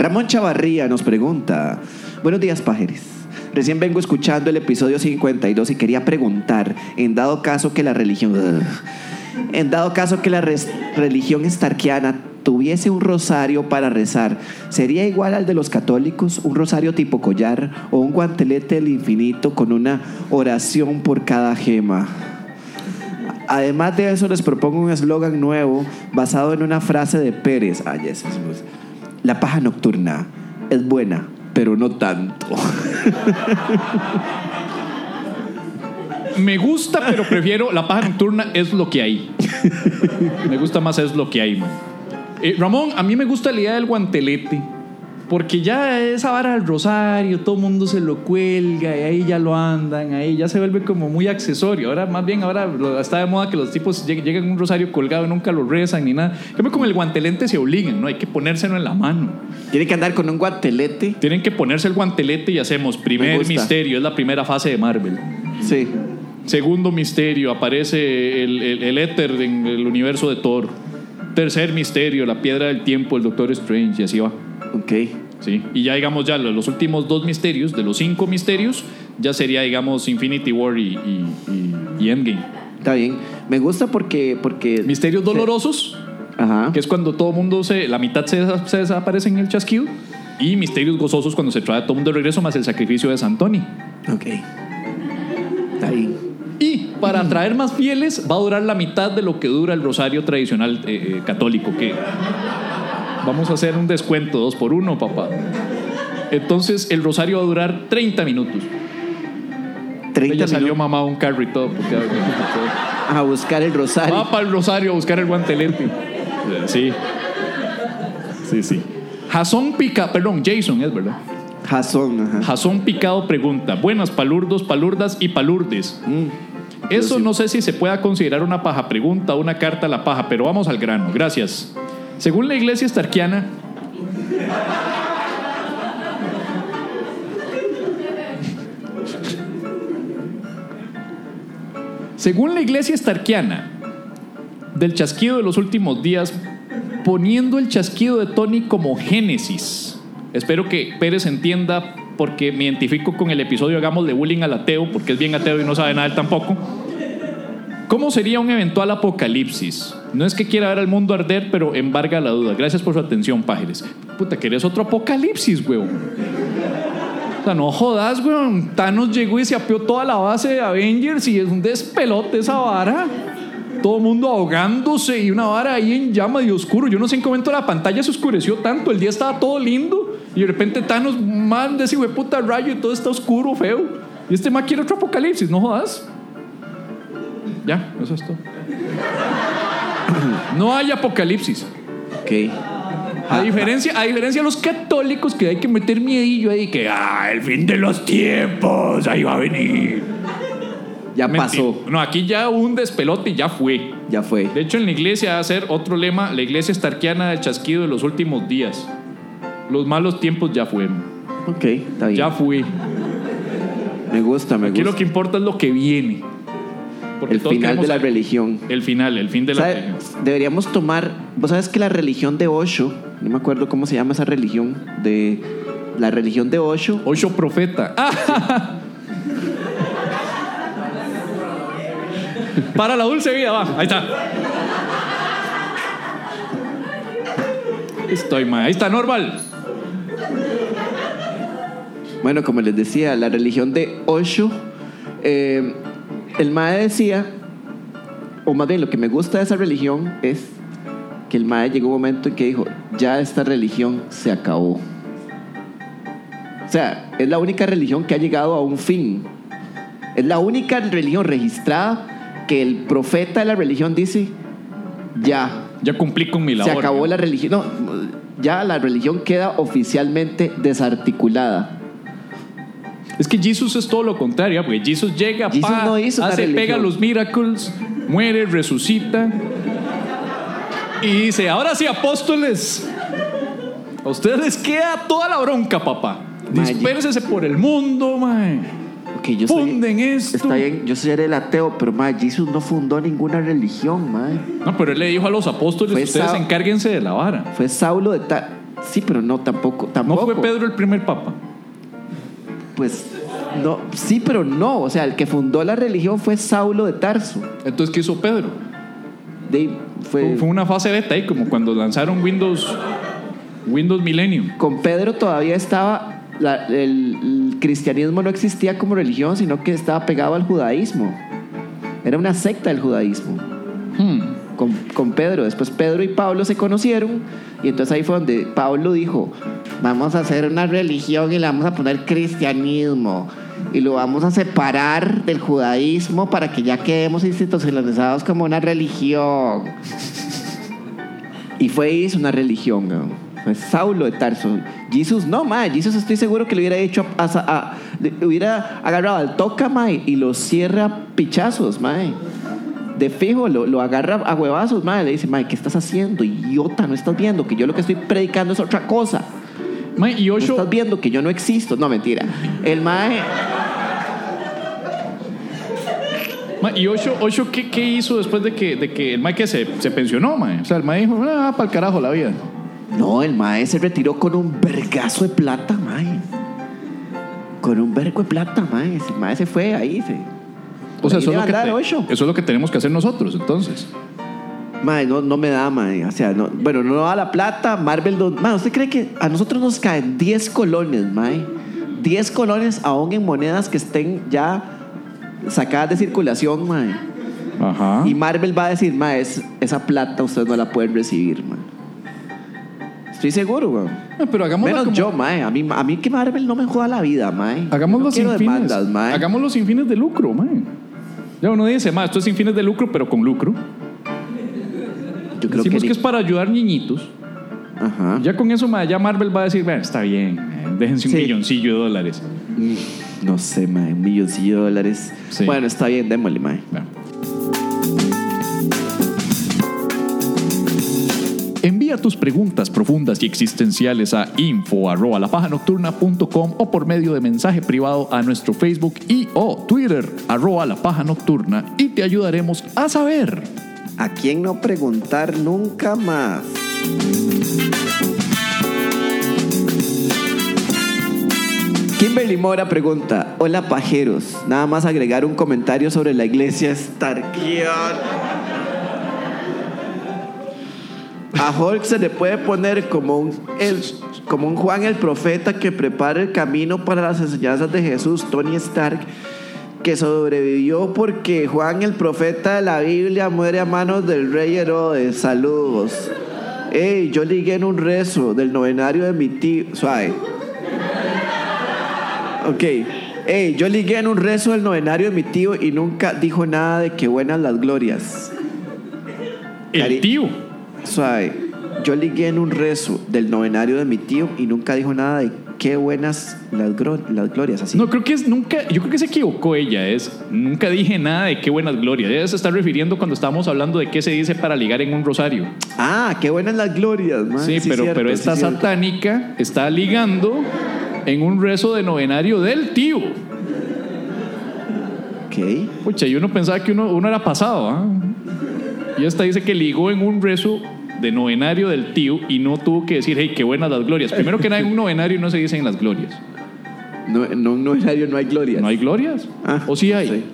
Ramón Chavarría nos pregunta, buenos días pajeres. Recién vengo escuchando el episodio 52 y quería preguntar, en dado caso que la religión... En dado caso que la religión estarquiana tuviese un rosario para rezar, ¿sería igual al de los católicos? ¿Un rosario tipo collar o un guantelete del infinito con una oración por cada gema? Además de eso, les propongo un eslogan nuevo basado en una frase de Pérez. Ay, eso es- La paja nocturna es buena, pero no tanto. Me gusta, pero prefiero la paja nocturna es lo que hay. Me gusta más es lo que hay. Eh, Ramón, a mí me gusta la idea del guantelete. Porque ya esa vara del rosario, todo el mundo se lo cuelga y ahí ya lo andan, ahí ya se vuelve como muy accesorio. Ahora, más bien, ahora está de moda que los tipos lleg- llegan un rosario colgado y nunca lo rezan ni nada. Cambio, con el guantelete se obligan, ¿no? Hay que ponérselo en la mano. Tiene que andar con un guantelete. Tienen que ponerse el guantelete y hacemos primer misterio, es la primera fase de Marvel. Sí. Segundo misterio, aparece el, el, el éter en el universo de Thor. Tercer misterio, la piedra del tiempo, el Doctor Strange, y así va. Ok. ¿sí? Y ya digamos, ya los últimos dos misterios, de los cinco misterios, ya sería, digamos, Infinity War y, y, y- y Endgame. Está bien. Me gusta porque. porque Misterios dolorosos, Ajá. que es cuando todo mundo se. la mitad se, se desaparece en el chasquido. Y misterios gozosos cuando se trae a todo mundo de regreso, más el sacrificio de Santoni. Ok. Está bien. Y para atraer más fieles va a durar la mitad de lo que dura el rosario tradicional eh, eh, católico, que vamos a hacer un descuento, dos por uno, papá. Entonces el rosario va a durar 30 minutos. 30 Ya salió mamá un carro y todo. porque- a buscar el rosario. Va para el rosario a buscar el guantelete. Sí. Sí, sí. Jason Pica, perdón, Jason es verdad. Jason. Ajá. Jason Picado pregunta, buenas palurdos, palurdas y palurdes. Mm. Eso sí. no sé si se pueda considerar una paja pregunta o una carta a la paja, pero vamos al grano. Gracias. Según la iglesia estarquiana. Según la iglesia estarquiana, del chasquido de los últimos días, poniendo el chasquido de Tony como génesis. Espero que Pérez entienda porque me identifico con el episodio Hagamos de bullying al ateo, porque es bien ateo y no sabe nada él tampoco. ¿Cómo sería un eventual apocalipsis? No es que quiera ver al mundo arder, pero embarga la duda. Gracias por su atención, pájaros. Puta, ¿querés otro apocalipsis, weón? O sea, no jodas, weón. Thanos llegó y se apió toda la base de Avengers y es un despelote esa vara. Todo el mundo ahogándose y una vara ahí en llama de oscuro. Yo no sé en qué momento la pantalla se oscureció tanto. El día estaba todo lindo y de repente Thanos manda ese puta rayo y todo está oscuro, feo. Y este más quiere otro apocalipsis, no jodas. Ya, eso es todo. No hay apocalipsis. Ok. A diferencia, a diferencia de los católicos que hay que meter miedillo ahí que ah, el fin de los tiempos, ahí va a venir. Ya Mentira. pasó. No, aquí ya hubo un despelote y ya fue. Ya fue. De hecho, en la iglesia va a ser otro lema, la iglesia estarquiana del chasquido de los últimos días. Los malos tiempos ya fueron. Ok. Está bien. Ya fue. Me gusta, me Aquí gusta. lo que importa es lo que viene. Porque El final de la saber- religión. El final, el fin de la religión. Deberíamos tomar. Vos sabes que la religión de Osho, no me acuerdo cómo se llama esa religión, de la religión de Osho. Ocho profeta. Ah. Para la dulce vida, va. Ahí está. Estoy mal. Ahí está, normal. Bueno, como les decía, la religión de Osho, eh, el Mae decía, o más bien lo que me gusta de esa religión es que el mae llegó un momento en que dijo, ya esta religión se acabó. O sea, es la única religión que ha llegado a un fin. Es la única religión registrada que el profeta de la religión dice, ya, Ya cumplí con mi labor. se acabó la religión. No, ya la religión queda oficialmente desarticulada. Es que Jesús es todo lo contrario, porque Jesús llega, Jesús pa, no hizo hace, pega los miracles, muere, resucita y dice, ahora sí, apóstoles, a ustedes les queda toda la bronca, papá. Dispérsese por el mundo, mae. Yo soy, Funden esto. está bien, yo soy el ateo, pero mae, Jesús no fundó ninguna religión, mae. No, pero él le dijo a los apóstoles, Fue ustedes Sa- encárguense de la vara. Fue Saulo de tal. Sí, pero no tampoco, No tampoco. fue Pedro el primer papa. Pues no, sí, pero no. O sea, el que fundó la religión fue Saulo de Tarso. Entonces, ¿qué hizo Pedro? De, fue, Fue una fase beta ahí, como cuando lanzaron Windows, Windows Millennium. Con Pedro todavía estaba. la- el, el cristianismo no existía como religión, sino que estaba pegado al judaísmo. Era una secta del judaísmo. Con, Pedro. Después Pedro y Pablo se conocieron. Y entonces ahí fue donde Pablo dijo: Vamos a hacer una religión y le vamos a poner cristianismo. Y lo vamos a separar del judaísmo para que ya quedemos institucionalizados como una religión. Y fue hizo una religión, Saulo de Tarso. Jesús no, mae. Jesús estoy seguro que le hubiera hecho a, hubiera agarrado al toca, mae, y lo cierra pichazos, mae. De fijo, lo, lo agarra a huevazos, mae. Le dice, mae, ¿qué estás haciendo? Idiota, no estás viendo que yo lo que estoy predicando es otra cosa. Mae, y No Osho, estás viendo que yo no existo. No, mentira. El mae. Ma, ¿Y Osho, Osho ¿qué, qué hizo después de que, de que el Mike se, se pensionó, mae? O sea, el Mike dijo, ah, para el carajo la vida. No, el mae se retiró con un vergazo de plata, mae. Con un vergo de plata, mae. El mae se fue ahí. Se... O sea, eso es, lo que te- eso es lo que tenemos que hacer nosotros, entonces. Mae, no, no me da, mae. O sea, no, bueno, no da la plata. Marvel, no, mae, ¿usted cree que a nosotros nos caen 10 colones, mae? 10 colones aún en monedas que estén ya sacadas de circulación, mae. Ajá. Y Marvel va a decir, mae, es- esa plata ustedes no la pueden recibir, mae. Estoy seguro. Ah, Pero hagámoslo Menos como- yo, mae. A mí, a mí que Marvel no me joda la vida, mae. Hagámoslo no sin fines. demandas, mae. Hagámoslo sin fines de lucro, mae. Ya uno dice, mae, esto es sin fines de lucro, pero con lucro. Yo creo que, Decimos que, ni- es para ayudar niñitos. Ajá. Ya con eso, ya Marvel va a decir, bueno, está bien, eh, déjense un Sí. milloncillo de dólares. Mm, No sé, mae. Un milloncillo de dólares. Sí. Bueno, está bien, démosle, mae. Bueno. Envía tus preguntas profundas y existenciales a info@lapajanocturna.com o por medio de mensaje privado a nuestro Facebook y o Twitter arroba la paja nocturna y te ayudaremos a saber. ¿A quién no preguntar nunca más? Kimberly Mora pregunta, hola pajeros, nada más agregar un comentario sobre la iglesia Starkion. A Hulk se le puede poner como un, el- como un Juan el profeta que prepara el camino para las enseñanzas de Jesús, Tony Stark, que sobrevivió porque Juan el profeta de la Biblia muere a manos del rey Herodes. Saludos. Ey, yo ligué en un rezo del novenario de mi tío. Suave. Ok. Ey, yo ligué en un rezo del novenario de mi tío y nunca dijo nada de que buenas las glorias. El Cari- tío. Suave. Yo ligué en un rezo del novenario de mi tío y nunca dijo nada de qué buenas las, glorias. Así. No, creo que es nunca, yo creo que se equivocó ella, es nunca dije nada de qué buenas glorias. Ella se está refiriendo cuando estábamos hablando de qué se dice para ligar en un rosario. Ah, qué buenas las glorias, man. Sí, pero, cierto, pero sí, esta cierto. satánica está ligando en un rezo de novenario del tío. Ok. Pucha, y uno pensaba que uno, uno era pasado, ¿ah? Y esta dice que ligó en un rezo de novenario del tío y no tuvo que decir, hey, qué buenas las glorias. Primero que nada, en un novenario no se dicen las glorias. No, en un novenario no hay glorias. ¿No hay glorias? Ah, ¿O sí hay? sí.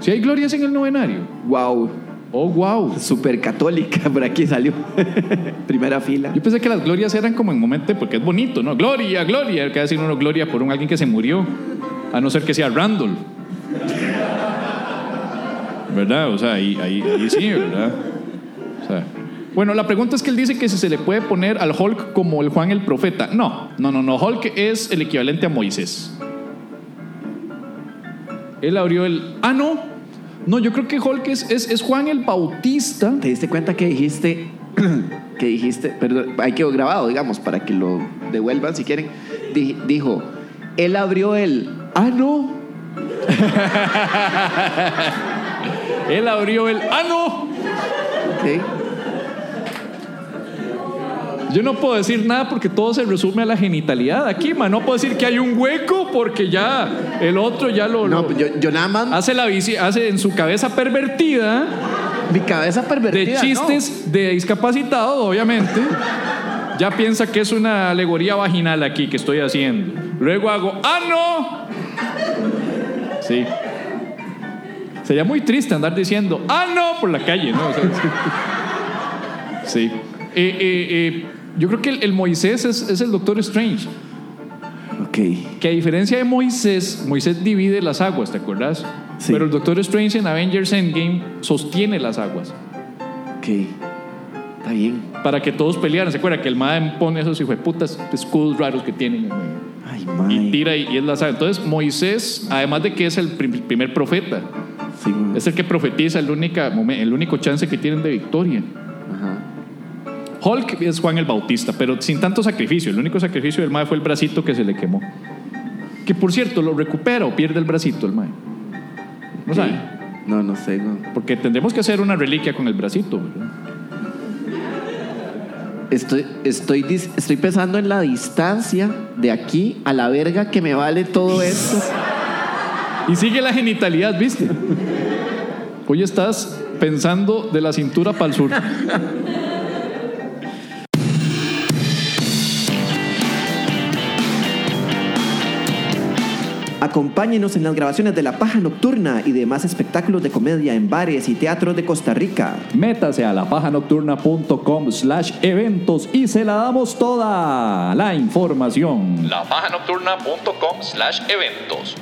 ¿Sí hay glorias en el novenario? Wow. Oh, wow. Super católica, por aquí salió. Primera fila. Yo pensé que las glorias eran como en momento, porque es bonito, ¿no? Gloria, gloria. Que decir uno gloria por un alguien que se murió. A no ser que sea Randall. ¿Verdad? O sea, ahí, ahí, ahí sí, ¿verdad? O sea, Bueno, la pregunta es que él dice que si se le puede poner al Hulk como el Juan el Profeta. No, no, no, no. Hulk es el equivalente a Moisés. Él abrió el... Ah, no. No, yo creo que Hulk es, es, es Juan el Bautista. ¿Te diste cuenta que dijiste, que dijiste, perdón, ahí quedó grabado, digamos, para que lo devuelvan si quieren? Di- dijo, él abrió el, ah, no, Él abrió el... Ah, no. Ok. Yo no puedo decir nada porque todo se resume a la genitalidad aquí, man. No puedo decir que hay un hueco porque ya el otro ya lo... No, lo- yo, yo nada más, hace la bici, hace en su cabeza pervertida mi cabeza pervertida. de chistes de discapacitado, obviamente. Ya piensa que es una alegoría vaginal aquí que estoy haciendo. Luego hago, ¡ah, no! Sí. Sería muy triste andar diciendo, ¡ah, no! por la calle, ¿no? O sea, sí. Eh, eh, eh, yo creo que el, el Moisés es, es el Doctor Strange. Ok. Que a diferencia de Moisés, Moisés divide las aguas, ¿te acuerdas? Sí. Pero el Doctor Strange en Avengers Endgame sostiene las aguas Ok. Está bien. para que todos pelearan. ¿Se acuerda que el Madden pone esos hijueputas escudos raros que tienen Ay, y tira y, y es la saga? Entonces, Moisés, además de que es el prim- primer profeta, Sí, es el que profetiza el, única, el único chance que tienen de victoria. Ajá. Hulk es Juan el Bautista, pero sin tanto sacrificio. El único sacrificio del Mae fue el bracito que se le quemó. Que por cierto, lo recupera o pierde el bracito el Mae. No sabe. No, no sé, no. Porque tendremos que hacer una reliquia con el bracito. ¿verdad? Estoy, estoy, estoy pensando en la distancia de aquí a la verga que me vale todo esto. Y sigue la genitalidad, ¿viste? Hoy estás pensando de la cintura para el sur. Acompáñenos en las grabaciones de La Paja Nocturna y demás espectáculos de comedia en bares y teatros de Costa Rica. Métase a lapajanocturna.com slash eventos y se la damos toda la información. Lapajanocturna.com slash eventos.